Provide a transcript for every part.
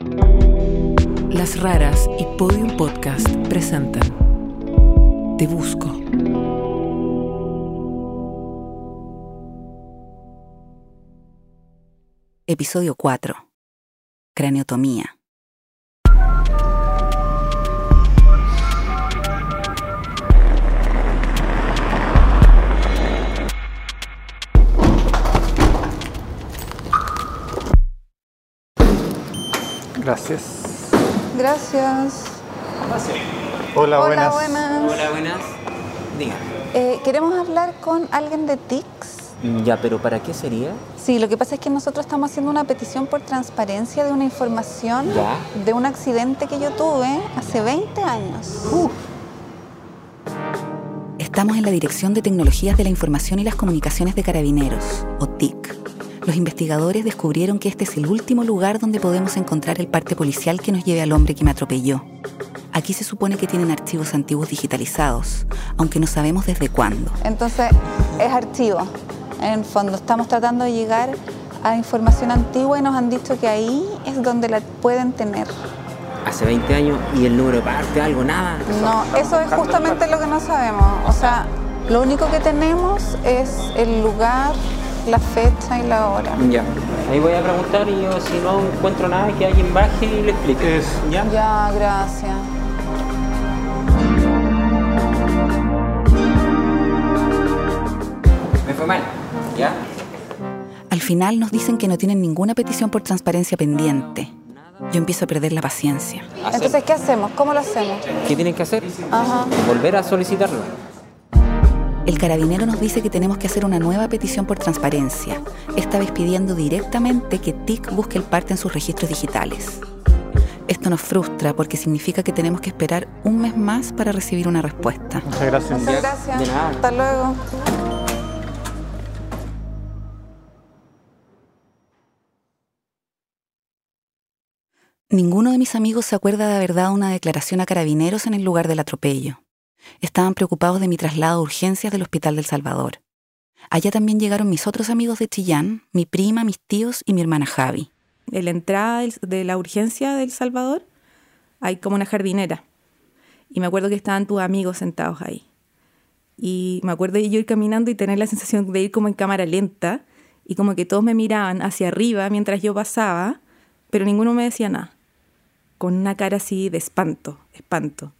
Las Raras y Podium Podcast presentan Te Busco. Episodio 4. Craneotomía. Gracias. Gracias. Hola, Hola, buenas. buenas. Hola, buenas. Diga. Eh, queremos hablar con alguien de TICS. Ya, pero ¿para qué sería? Sí, lo que pasa es que nosotros estamos haciendo una petición por transparencia de una información Ya. de un accidente que yo tuve hace 20 años. Estamos en la Dirección de Tecnologías de la Información y las Comunicaciones de Carabineros, o TIC. Los investigadores descubrieron que este es el último lugar donde podemos encontrar el parte policial que nos lleve al hombre que me atropelló. Aquí se supone que tienen archivos antiguos digitalizados, aunque no sabemos desde cuándo. Entonces, es archivo. En el fondo, estamos tratando de llegar a información antigua y nos han dicho que ahí es donde la pueden tener. Hace 20 años y el número de parte, algo, nada. No, eso es justamente lo que no sabemos. O sea, lo único que tenemos es el lugar, la fecha y la hora. Ya. Ahí voy a preguntar y yo si no encuentro nada que alguien baje y le explique. Es- ¿Ya? Ya, gracias. Me fue mal. ¿Ya? Al final nos dicen que no tienen ninguna petición por transparencia pendiente. Yo empiezo a perder la paciencia. Entonces, ¿qué hacemos? ¿Cómo lo hacemos? ¿Qué tienen que hacer? Ajá. Volver a solicitarlo. El carabinero nos dice que tenemos que hacer una nueva petición por transparencia, esta vez pidiendo directamente que TIC busque el parte en sus registros digitales. Esto nos frustra porque significa que tenemos que esperar un mes más para recibir una respuesta. Muchas gracias. Muchas gracias. de nada. Hasta luego. Ninguno de mis amigos se acuerda de haber dado una declaración a carabineros en el lugar del atropello. Estaban preocupados de mi traslado a urgencias del Hospital del Salvador. Allá también llegaron mis otros amigos de Chillán, mi prima, mis tíos y mi hermana Javi. en la entrada de la urgencia del Salvador hay como una jardinera. Y me acuerdo que estaban tus amigos sentados ahí. Y me acuerdo de yo ir caminando y tener la sensación de ir como en cámara lenta y como que todos me miraban hacia arriba mientras yo pasaba, pero ninguno me decía nada. Con una cara así de espanto, espanto.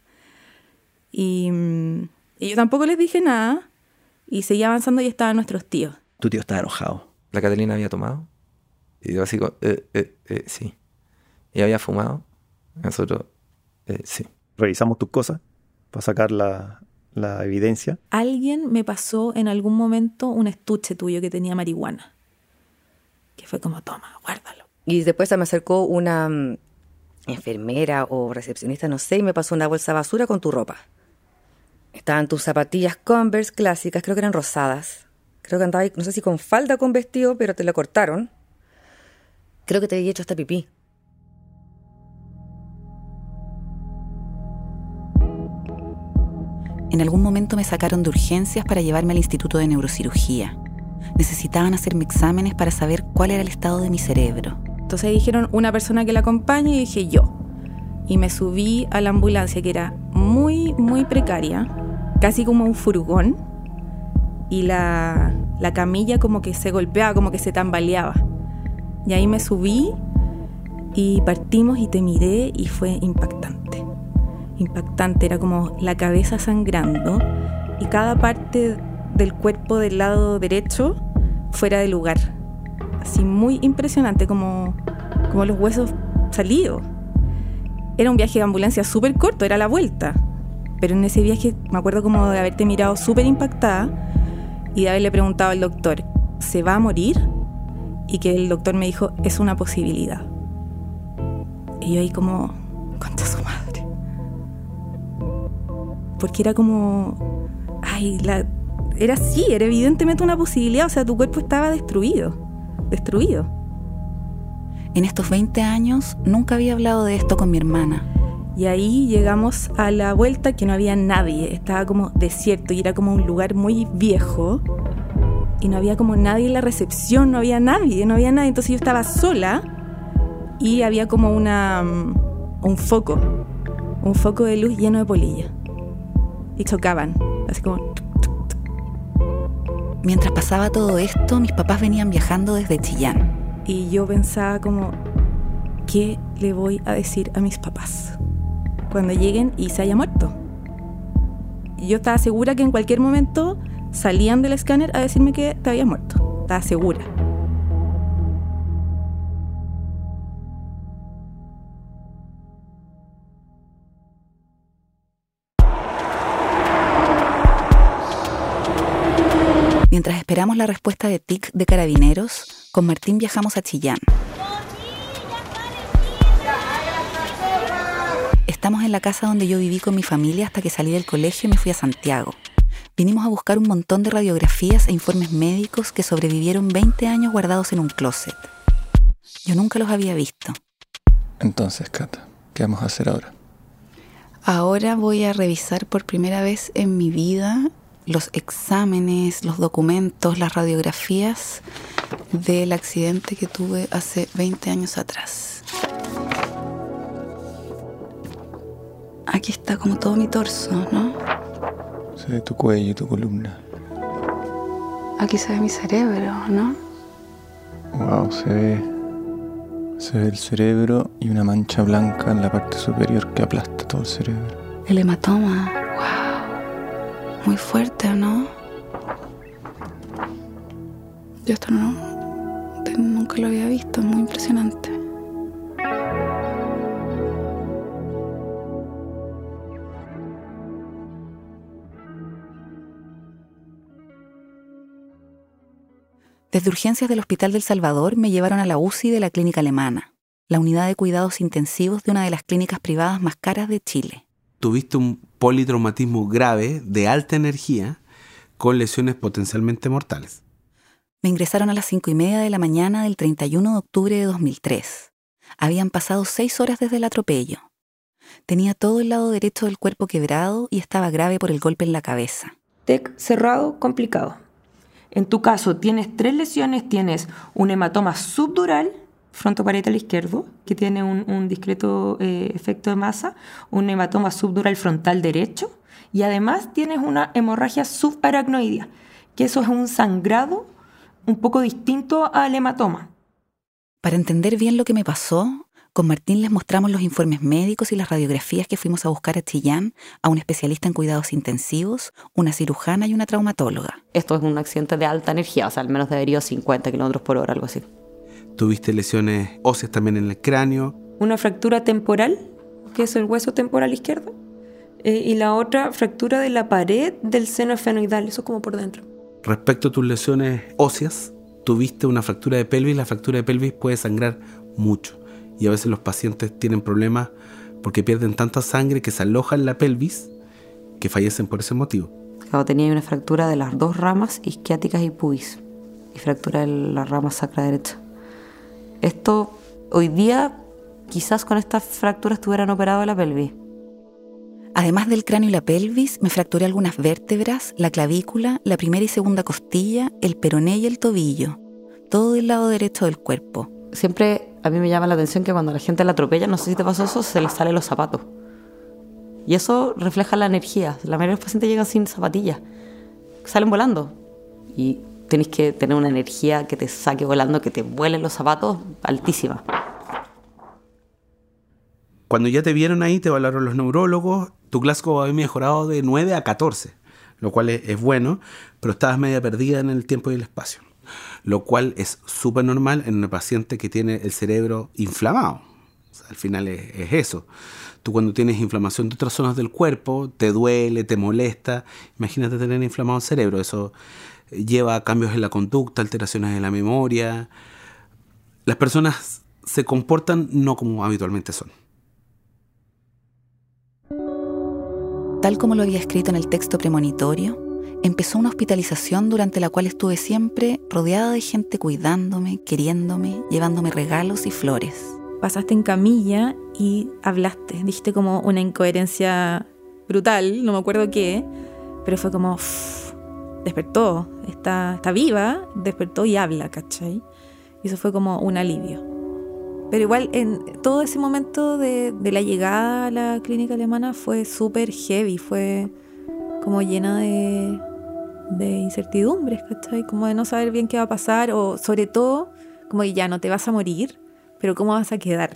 Y, y yo tampoco les dije nada y seguía avanzando y estaban nuestros tíos. Tu tío estaba enojado. La Catalina había tomado. Y yo así, como, eh, eh, eh, sí. Y había fumado. Nosotros, eh, sí. revisamos tus cosas para sacar la, la evidencia. alguien me pasó en algún momento un estuche tuyo que tenía marihuana. Que fue como, toma, guárdalo. Y después se me acercó una mm, enfermera o recepcionista, no sé, y me pasó una bolsa de basura con tu ropa. Estaban tus zapatillas Converse clásicas, creo que eran rosadas. Creo que andaba, ahí, no sé si con falda o con vestido, pero te la cortaron. Creo que te había hecho hasta pipí. En algún momento me sacaron de urgencias para llevarme al Instituto de Neurocirugía. Necesitaban hacerme exámenes para saber cuál era el estado de mi cerebro. Entonces dijeron una persona que la acompañe y dije yo. Y me subí a la ambulancia que era muy, muy precaria, casi como un furgón. Y la, la camilla como que se golpeaba, como que se tambaleaba. Y ahí me subí y partimos y te miré y fue impactante. Impactante, era como la cabeza sangrando y cada parte del cuerpo del lado derecho fuera de lugar. Así muy impresionante, como, como los huesos salidos. Era un viaje de ambulancia súper corto, era la vuelta. Pero en ese viaje me acuerdo como de haberte mirado súper impactada y de haberle preguntado al doctor, ¿se va a morir? Y que el doctor me dijo, es una posibilidad. Y yo ahí como, contra su madre. Porque era como, ay, la, era así, era evidentemente una posibilidad, o sea, tu cuerpo estaba destruido, destruido. En estos 20 años nunca había hablado de esto con mi hermana. Y ahí llegamos a la vuelta que no había nadie, estaba como desierto y era como un lugar muy viejo y no había como nadie en la recepción, no había nadie, no había nadie, entonces yo estaba sola y había como una, mm, un foco, un foco de luz lleno de polilla. Y chocaban, así como... Mientras pasaba todo esto, mis papás venían viajando desde Chillán. Y yo pensaba como, ¿qué le voy a decir a mis papás cuando lleguen y se haya muerto? Yo estaba segura que en cualquier momento salían del escáner a decirme que te habías muerto. Estaba segura. Esperamos la respuesta de TIC de Carabineros, con Martín viajamos a Chillán. Estamos en la casa donde yo viví con mi familia hasta que salí del colegio y me fui a Santiago. Vinimos a buscar un montón de radiografías e informes médicos que sobrevivieron 20 años guardados en un closet. Yo nunca los había visto. Entonces, Cata, ¿qué vamos a hacer ahora? Ahora voy a revisar por primera vez en mi vida los exámenes, los documentos, las radiografías del accidente que tuve hace 20 años atrás. Aquí está como todo mi torso, ¿no? Se ve tu cuello y tu columna. Aquí se ve mi cerebro, ¿no? Wow, se ve. Se ve el cerebro y una mancha blanca en la parte superior que aplasta todo el cerebro. El hematoma. Muy fuerte, ¿no? Yo esto no. Nunca lo había visto, es muy impresionante. Desde urgencias del Hospital del Salvador me llevaron a la UCI de la clínica alemana, la unidad de cuidados intensivos de una de las clínicas privadas más caras de Chile. Tuviste un politraumatismo grave de alta energía con lesiones potencialmente mortales. Me ingresaron a las cinco y media de la mañana del 31 de octubre de 2003. Habían pasado seis horas desde el atropello. Tenía todo el lado derecho del cuerpo quebrado y estaba grave por el golpe en la cabeza. TEC cerrado, complicado. En tu caso tienes tres lesiones, tienes un hematoma subdural, frontoparietal izquierdo, que tiene un, discreto eh, efecto de masa, un hematoma subdural frontal derecho, y además tienes una hemorragia subaracnoidea, que eso es un sangrado un poco distinto al hematoma. Para entender bien lo que me pasó, con Martín les mostramos los informes médicos y las radiografías que fuimos a buscar a Chillán, a un especialista en cuidados intensivos, una cirujana y una traumatóloga. Esto es un accidente de alta energía, o sea, al menos debería 50 kilómetros por hora, algo así. Tuviste lesiones óseas también en el cráneo. Una fractura temporal, que es el hueso temporal izquierdo, eh, y la otra fractura de la pared del seno esfenoidal, eso como por dentro. Respecto a tus lesiones óseas, tuviste una fractura de pelvis, la fractura de pelvis puede sangrar mucho y a veces los pacientes tienen problemas porque pierden tanta sangre que se aloja en la pelvis que fallecen por ese motivo. Claro, tenía una fractura de las dos ramas isquiáticas y pubis y fractura de la rama sacra derecha. Esto hoy día quizás con estas fracturas estuvieran operado la pelvis. Además del cráneo y la pelvis, me fracturé algunas vértebras, la clavícula, la primera y segunda costilla, el peroné y el tobillo, todo del lado derecho del cuerpo. Siempre a mí me llama la atención que cuando la gente la atropella, no sé si te pasó eso, se les salen los zapatos. Y eso refleja la energía. La mayoría de los pacientes llegan sin zapatillas, salen volando. Y tenés que tener una energía que te saque volando, que te vuelen los zapatos altísima. Cuando ya te vieron ahí, te evaluaron los neurólogos, tu Glasgow había mejorado de 9 a 14, lo cual es, es bueno, pero estabas media perdida en el tiempo y el espacio lo cual es súper normal en un paciente que tiene el cerebro inflamado. al final es, eso. Tú cuando tienes inflamación de otras zonas del cuerpo, te duele, te molesta. Imagínate tener inflamado el cerebro. Eso lleva a cambios en la conducta, alteraciones en la memoria. Las personas se comportan no como habitualmente son. Tal como lo había escrito en el texto premonitorio, empezó una hospitalización durante la cual estuve siempre rodeada de gente cuidándome, queriéndome, llevándome regalos y flores. Pasaste en camilla y hablaste, dijiste como una incoherencia brutal, no me acuerdo qué, pero fue como, despertó, está, está viva, despertó y habla, ¿cachai? Y eso fue como un alivio. Pero igual en todo ese momento de, la llegada a la clínica alemana fue súper heavy, fue como llena de, de incertidumbres, ¿cachai? Como de no saber bien qué va a pasar o sobre todo como que ya no te vas a morir, pero cómo vas a quedar.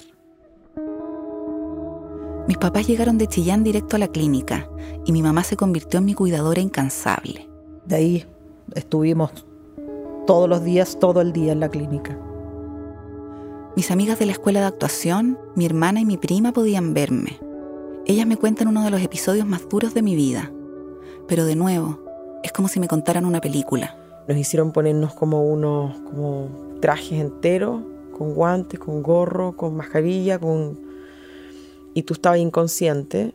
Mis papás llegaron de Chillán directo a la clínica y mi mamá se convirtió en mi cuidadora incansable. De ahí estuvimos todos los días, todo el día en la clínica. Mis amigas de la escuela de actuación, mi hermana y mi prima podían verme. Ellas me cuentan uno de los episodios más duros de mi vida. Pero de nuevo, es como si me contaran una película. Nos hicieron ponernos como unos como trajes enteros, con guantes, con gorro, con mascarilla, con... Y tú estabas inconsciente,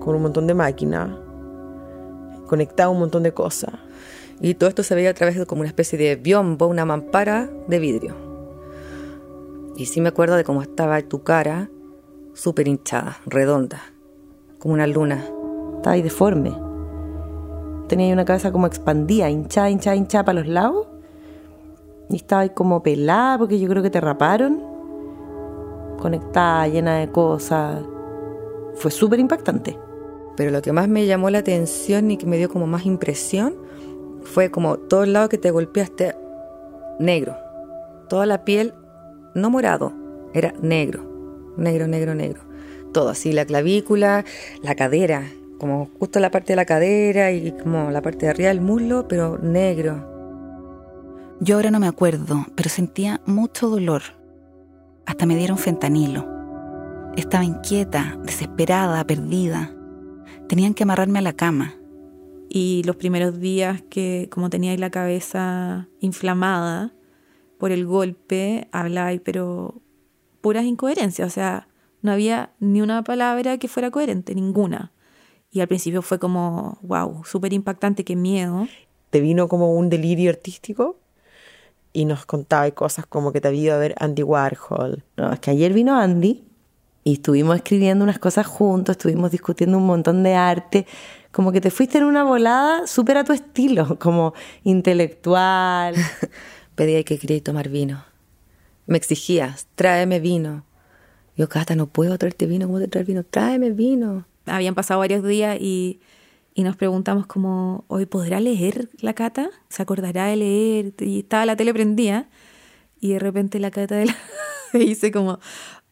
con un montón de máquinas, conectado a un montón de cosas. Y todo esto se veía a través de como una especie de biombo, una mampara de vidrio. Y sí me acuerdo de cómo estaba tu cara, súper hinchada, redonda, como una luna. Estaba ahí deforme. Tenía una cabeza como expandida, hinchada, hinchada, hinchada para los lados. Y estaba ahí como pelada, porque yo creo que te raparon. Conectada, llena de cosas. Fue súper impactante. Pero lo que más me llamó la atención y que me dio como más impresión fue como todo el lado que te golpeaste negro. Toda la piel, no morado, era negro. Negro, negro, negro. Todo así, la clavícula, la cadera, como justo la parte de la cadera y como la parte de arriba del muslo, pero negro. Yo ahora no me acuerdo, pero sentía mucho dolor. Hasta me dieron fentanilo. Estaba inquieta, desesperada, perdida. Tenían que amarrarme a la cama. Y los primeros días que como tenía la cabeza inflamada por el golpe, hablaba, pero puras incoherencias. O sea, no había ni una palabra que fuera coherente, ninguna. Y al principio fue como, wow, súper impactante, qué miedo. Te vino como un delirio artístico y nos contaba cosas como que te había ido a ver Andy Warhol. No, es que ayer vino Andy y estuvimos escribiendo unas cosas juntos, estuvimos discutiendo un montón de arte, como que te fuiste en una volada súper a tu estilo, como intelectual. Pedía que quería tomar vino. Me exigías, tráeme vino. Yo, Cata, no puedo traerte vino, ¿cómo te traer vino? Tráeme vino. Habían pasado varios días y, y nos preguntamos como, ¿hoy podrá leer la Cata? ¿Se acordará de leer? Y estaba la tele prendida y de repente la Cata de la... dice como,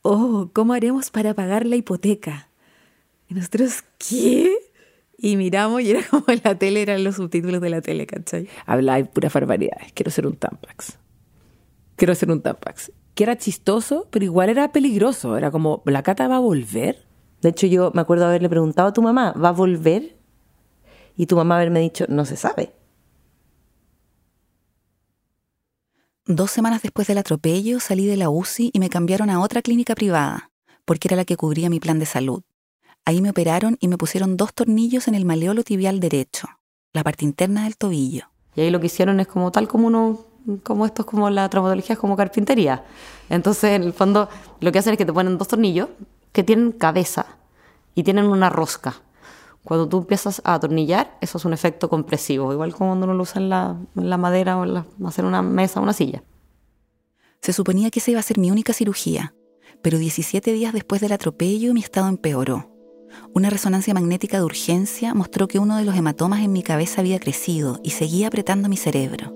oh, ¿cómo haremos para pagar la hipoteca? Y nosotros, ¿qué? Y miramos y era como la tele, eran los subtítulos de la tele, ¿cachai? Hablaba de puras barbaridades. Quiero ser un Tampax. Quiero ser un Tampax. Que era chistoso, pero igual era peligroso. Era como, ¿la Cata va a volver? De hecho, yo me acuerdo haberle preguntado a tu mamá, ¿va a volver? Y tu mamá haberme dicho, no se sabe. Dos semanas después del atropello salí de la UCI y me cambiaron a otra clínica privada, porque era la que cubría mi plan de salud. Ahí me operaron y me pusieron dos tornillos en el maleolo tibial derecho, la parte interna del tobillo. Y ahí lo que hicieron es como tal como uno, como esto es como la traumatología, es como carpintería. Entonces, en el fondo, lo que hacen es que te ponen dos tornillos que tienen cabeza y tienen una rosca. Cuando tú empiezas a atornillar, eso es un efecto compresivo, igual como cuando uno lo usa en la, en la madera o en la, hacer una mesa o una silla. Se suponía que esa iba a ser mi única cirugía, pero 17 días después del atropello mi estado empeoró. Una resonancia magnética de urgencia mostró que uno de los hematomas en mi cabeza había crecido y seguía apretando mi cerebro.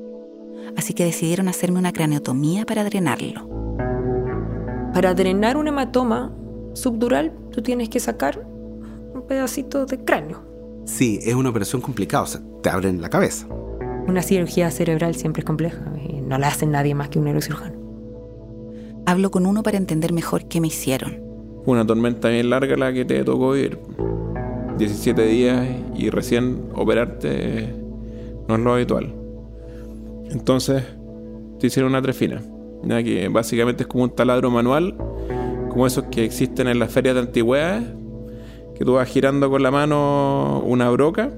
Así que decidieron hacerme una craneotomía para drenarlo. Para drenar un hematoma subdural, tú tienes que sacar pedacito de cráneo. Sí, es una operación complicada, o sea, te abren la cabeza. Una cirugía cerebral siempre es compleja y no la hace nadie más que un neurocirujano. Hablo con uno para entender mejor qué me hicieron. Fue una tormenta bien larga la que te tocó ir. 17 días y recién operarte no es lo habitual. Entonces te hicieron una trefina, ya que básicamente es como un taladro manual, como esos que existen en las ferias de antigüedades, que tú vas girando con la mano una broca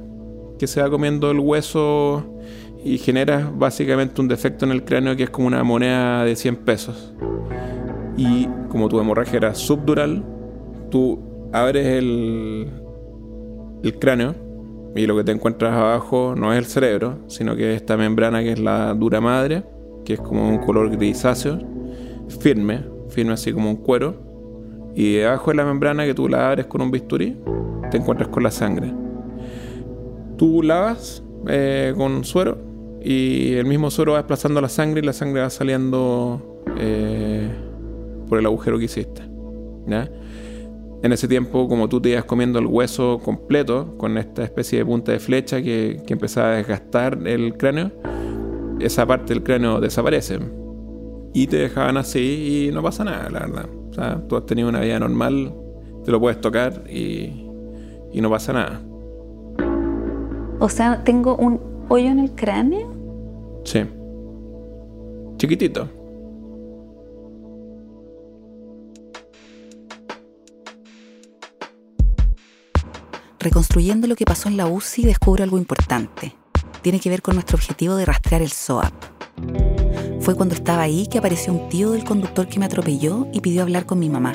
que se va comiendo el hueso y generas básicamente un defecto en el cráneo que es como una moneda de 100 pesos. Y como tu hemorragia era subdural, tú abres el, el cráneo y lo que te encuentras abajo no es el cerebro, sino que es esta membrana que es la dura madre, que es como un color grisáceo, firme, firme así como un cuero. Y debajo de la membrana que tú la abres con un bisturí, te encuentras con la sangre. Tú lavas eh, con suero y el mismo suero va desplazando la sangre y la sangre va saliendo eh, por el agujero que hiciste. En ese tiempo, como tú te ibas comiendo el hueso completo, con esta especie de punta de flecha que, que empezaba a desgastar el cráneo, esa parte del cráneo desaparece. Y te dejaban así y no pasa nada, la verdad. O sea, tú has tenido una vida normal, te lo puedes tocar y, y no pasa nada. O sea, tengo un hoyo en el cráneo. Sí. Chiquitito. Reconstruyendo lo que pasó en la UCI descubro algo importante. Tiene que ver con nuestro objetivo de rastrear el SOAP. Fue cuando estaba ahí que apareció un tío del conductor que me atropelló y pidió hablar con mi mamá.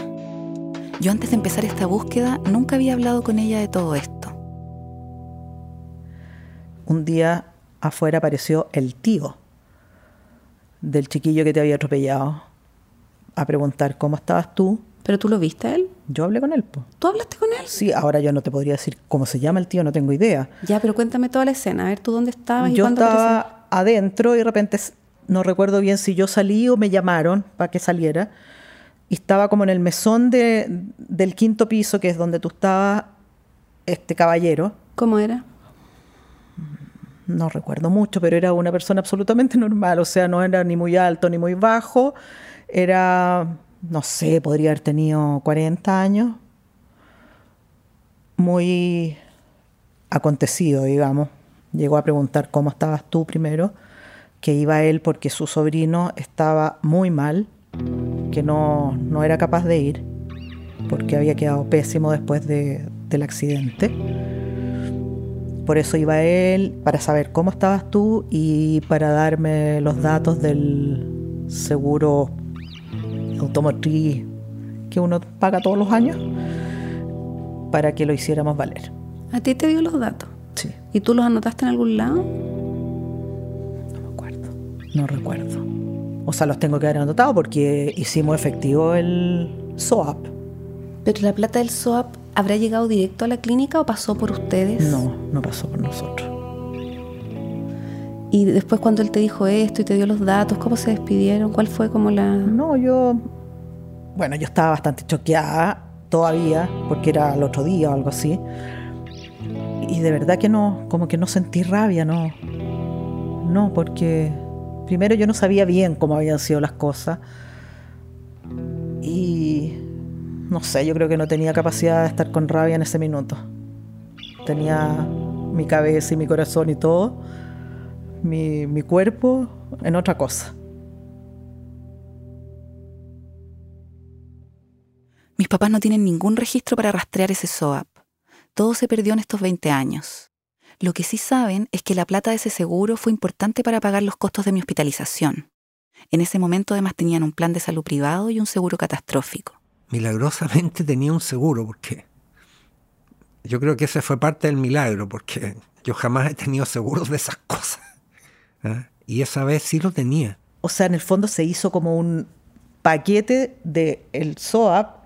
Yo antes de empezar esta búsqueda nunca había hablado con ella de todo esto. Un día afuera apareció el tío del chiquillo que te había atropellado a preguntar cómo estabas tú. ¿Pero tú lo viste a él? Yo hablé con él. po. ¿Tú hablaste con él? Sí, ahora yo no te podría decir cómo se llama el tío, no tengo idea. Ya, pero cuéntame toda la escena. A ver, ¿tú dónde estabas y Yo cuándo apareció? estaba adentro y de repente no recuerdo bien si yo salí o me llamaron para que saliera. Y estaba como en el mesón de, del quinto piso, que es donde tú estabas, este caballero. ¿Cómo era? No recuerdo mucho, pero era una persona absolutamente normal. O sea, no era ni muy alto ni muy bajo. Era, no sé, podría haber tenido 40 años. Muy acontecido, digamos. Llegó a preguntar cómo estabas tú primero, que iba él porque su sobrino estaba muy mal, que no, no era capaz de ir, porque había quedado pésimo después de- del accidente. Por eso iba él, para saber cómo estabas tú y para darme los datos del seguro automotriz que uno paga todos los años, para que lo hiciéramos valer. ¿A ti te dio los datos? Sí. ¿Y tú los anotaste en algún lado? No recuerdo. O sea, los tengo que haber anotado porque hicimos efectivo el SOAP. ¿Pero la plata del SOAP habrá llegado directo a la clínica o pasó por ustedes? No, no pasó por nosotros. Y después cuando él te dijo esto y te dio los datos, ¿cómo se despidieron? ¿Cuál fue como la...? No, yo... Bueno, yo estaba bastante choqueada todavía, porque era el otro día o algo así. Y de verdad que no, como que no sentí rabia, no. No, porque primero yo no sabía bien cómo habían sido las cosas. Y no sé, yo creo que no tenía capacidad de estar con rabia en ese minuto. Tenía mi cabeza y mi corazón y todo, mi, mi cuerpo en otra cosa. Mis papás no tienen ningún registro para rastrear ese SOAP. Todo se perdió en estos 20 años. Lo que sí saben es que la plata de ese seguro fue importante para pagar los costos de mi hospitalización. En ese momento además tenían un plan de salud privado y un seguro catastrófico. Milagrosamente tenía un seguro, porque yo creo que ese fue parte del milagro, porque yo jamás he tenido seguros de esas cosas. ¿ah? Y esa vez sí lo tenía. O sea, en el fondo se hizo como un paquete de el SOAP,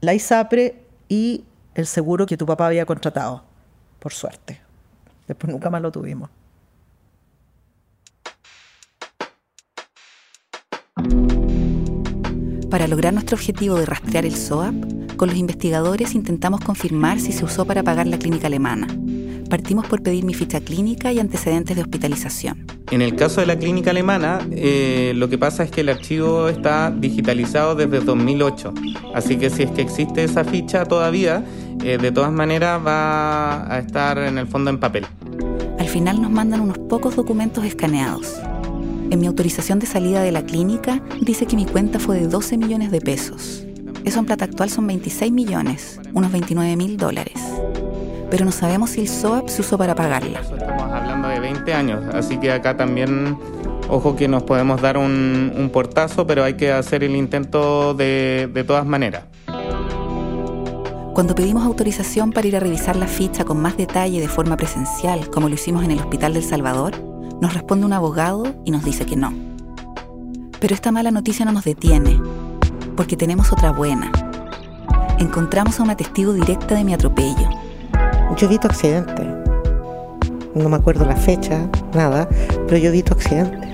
la ISAPRE y el seguro que tu papá había contratado, por suerte. Después nunca más lo tuvimos. Para lograr nuestro objetivo de rastrear el SOAP, con los investigadores intentamos confirmar si se usó para pagar la clínica alemana. Partimos por pedir mi ficha clínica y antecedentes de hospitalización. En el caso de la clínica alemana, eh, lo que pasa es que el archivo está digitalizado desde 2008. Así que si es que existe esa ficha todavía, eh, de todas maneras va a estar en el fondo en papel. Al final nos mandan unos pocos documentos escaneados. En mi autorización de salida de la clínica dice que mi cuenta fue de 12 millones de pesos. Eso en plata actual son 26 millones, unos 29 mil dólares. Pero no sabemos si el SOAP se usó para pagarla. Estamos hablando de 20 años, así que acá también, ojo que nos podemos dar un, un portazo, pero hay que hacer el intento de, de todas maneras. Cuando pedimos autorización para ir a revisar la ficha con más detalle de forma presencial, como lo hicimos en el Hospital del Salvador, nos responde un abogado y nos dice que no. Pero esta mala noticia no nos detiene. porque tenemos otra buena. Encontramos a una testigo directa de mi atropello. Yo vi tu accidente. No me acuerdo la fecha, nada, pero yo vi tu accidente.